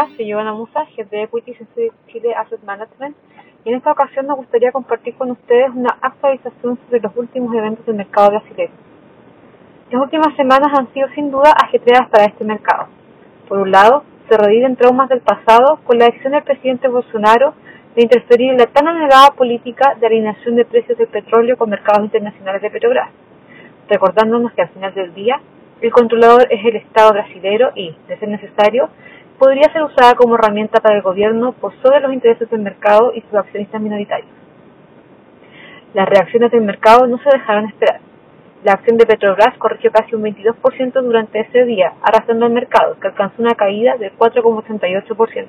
Hola, soy Giovanna Musa, jefe de Equities en Chile Asset Management y en esta ocasión nos gustaría compartir con ustedes una actualización sobre los últimos eventos del mercado brasileño. Las últimas semanas han sido sin duda ajetreadas para este mercado. Por un lado, se reviven traumas del pasado con la decisión del presidente Bolsonaro de interferir en la tan anhelada política de alineación de precios del petróleo con mercados internacionales de Petrobras, recordándonos que al final del día el controlador es el Estado brasilero y, de ser necesario, podría ser usada como herramienta para el gobierno por sobre los intereses del mercado y sus accionistas minoritarios. Las reacciones del mercado no se dejaron esperar. La acción de Petrobras corrigió casi un 22% durante ese día, arrastrando al mercado, que alcanzó una caída del 4,88%.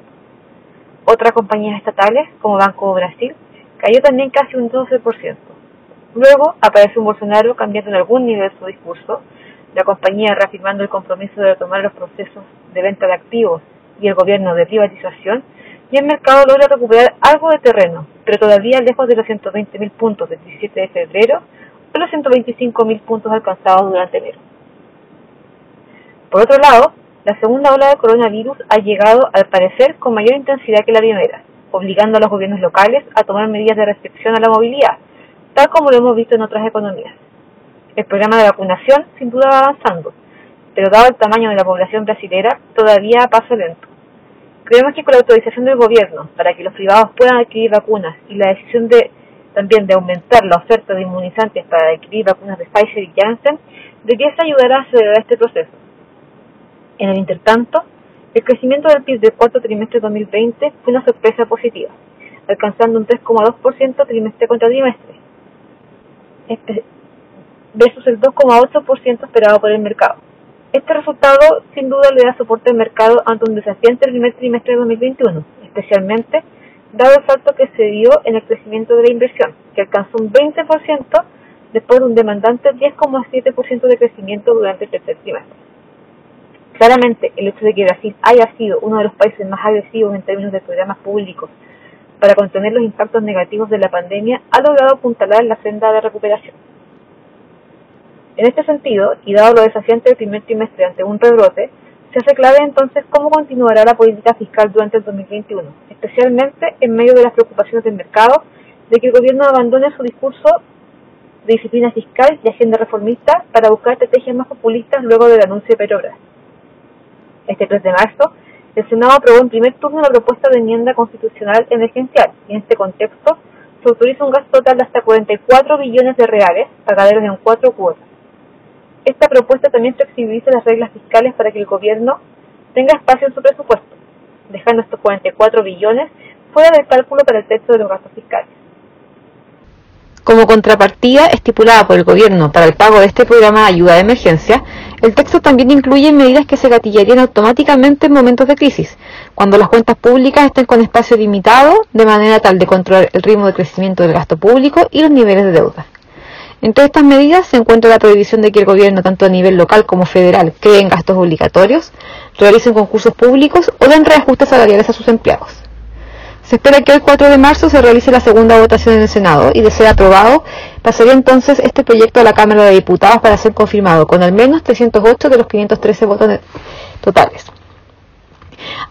Otras compañías estatales, como Banco Brasil, cayó también casi un 12%. Luego aparece un Bolsonaro cambiando en algún nivel su discurso, la compañía reafirmando el compromiso de retomar los procesos de venta de activos y el gobierno de privatización, y el mercado logra recuperar algo de terreno, pero todavía lejos de los 120.000 puntos del 17 de febrero o los 125.000 puntos alcanzados durante enero. Por otro lado, la segunda ola de coronavirus ha llegado, al parecer, con mayor intensidad que la primera, obligando a los gobiernos locales a tomar medidas de restricción a la movilidad, tal como lo hemos visto en otras economías. El programa de vacunación sin duda va avanzando, pero dado el tamaño de la población brasilera, todavía a paso lento. Creemos que con la autorización del gobierno para que los privados puedan adquirir vacunas y la decisión de también de aumentar la oferta de inmunizantes para adquirir vacunas de Pfizer y Janssen, debería ayudar a acelerar este proceso. En el intertanto, el crecimiento del PIB del cuarto trimestre de 2020 fue una sorpresa positiva, alcanzando un 3,2% trimestre contra trimestre, versus el 2,8% esperado por el mercado. Este resultado sin duda le da soporte al mercado ante un desafiante primer trimestre de 2021, especialmente dado el salto que se dio en el crecimiento de la inversión, que alcanzó un 20% después de un demandante 10,7% de crecimiento durante el tercer trimestre. Claramente, el hecho de que Brasil haya sido uno de los países más agresivos en términos de programas públicos para contener los impactos negativos de la pandemia ha logrado apuntalar la senda de recuperación. En este sentido, y dado lo desafiante del primer trimestre ante un rebrote, se hace clave entonces cómo continuará la política fiscal durante el 2021, especialmente en medio de las preocupaciones del mercado de que el gobierno abandone su discurso de disciplina fiscal y agenda reformista para buscar estrategias más populistas luego del anuncio de Petrobras. Este 3 de marzo, el Senado aprobó en primer turno la propuesta de enmienda constitucional emergencial y en este contexto se autoriza un gasto total de hasta 44 billones de reales pagados en cuatro cuotas esta propuesta también flexibiliza las reglas fiscales para que el gobierno tenga espacio en su presupuesto, dejando estos 44 billones fuera del cálculo para el techo de los gastos fiscales. Como contrapartida estipulada por el gobierno para el pago de este programa de ayuda de emergencia, el texto también incluye medidas que se gatillarían automáticamente en momentos de crisis, cuando las cuentas públicas estén con espacio limitado, de manera tal de controlar el ritmo de crecimiento del gasto público y los niveles de deuda. Entre estas medidas se encuentra la prohibición de que el gobierno, tanto a nivel local como federal, creen gastos obligatorios, realicen concursos públicos o den reajustes salariales a sus empleados. Se espera que el 4 de marzo se realice la segunda votación en el Senado y, de ser aprobado, pasaría entonces este proyecto a la Cámara de Diputados para ser confirmado con al menos 308 de los 513 votos totales.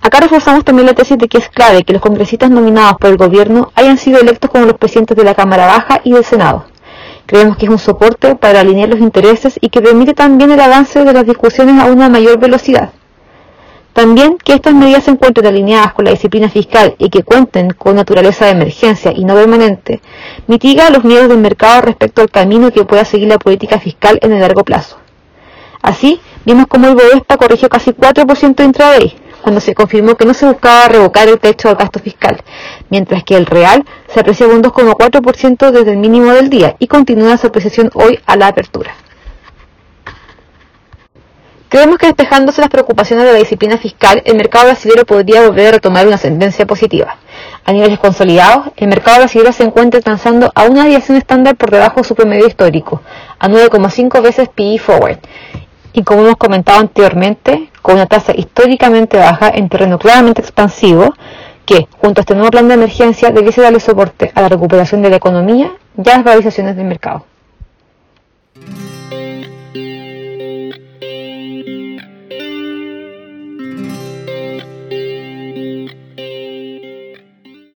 Acá reforzamos también la tesis de que es clave que los congresistas nominados por el gobierno hayan sido electos como los presidentes de la Cámara Baja y del Senado. Creemos que es un soporte para alinear los intereses y que permite también el avance de las discusiones a una mayor velocidad. También que estas medidas se encuentren alineadas con la disciplina fiscal y que cuenten con naturaleza de emergencia y no permanente, mitiga los miedos del mercado respecto al camino que pueda seguir la política fiscal en el largo plazo. Así, vimos como el Bovespa corrigió casi 4% intraday, cuando se confirmó que no se buscaba revocar el techo del gasto fiscal, mientras que el real se apreciaba un 2,4% desde el mínimo del día y continúa su apreciación hoy a la apertura. Creemos que despejándose las preocupaciones de la disciplina fiscal, el mercado brasileño podría volver a retomar una tendencia positiva. A niveles consolidados, el mercado brasileño se encuentra transando a una aviación estándar por debajo de su promedio histórico, a 9,5 veces PE forward, y como hemos comentado anteriormente, con una tasa históricamente baja en terreno claramente expansivo, que, junto a este nuevo plan de emergencia, debiese darle soporte a la recuperación de la economía y a las valorizaciones del mercado.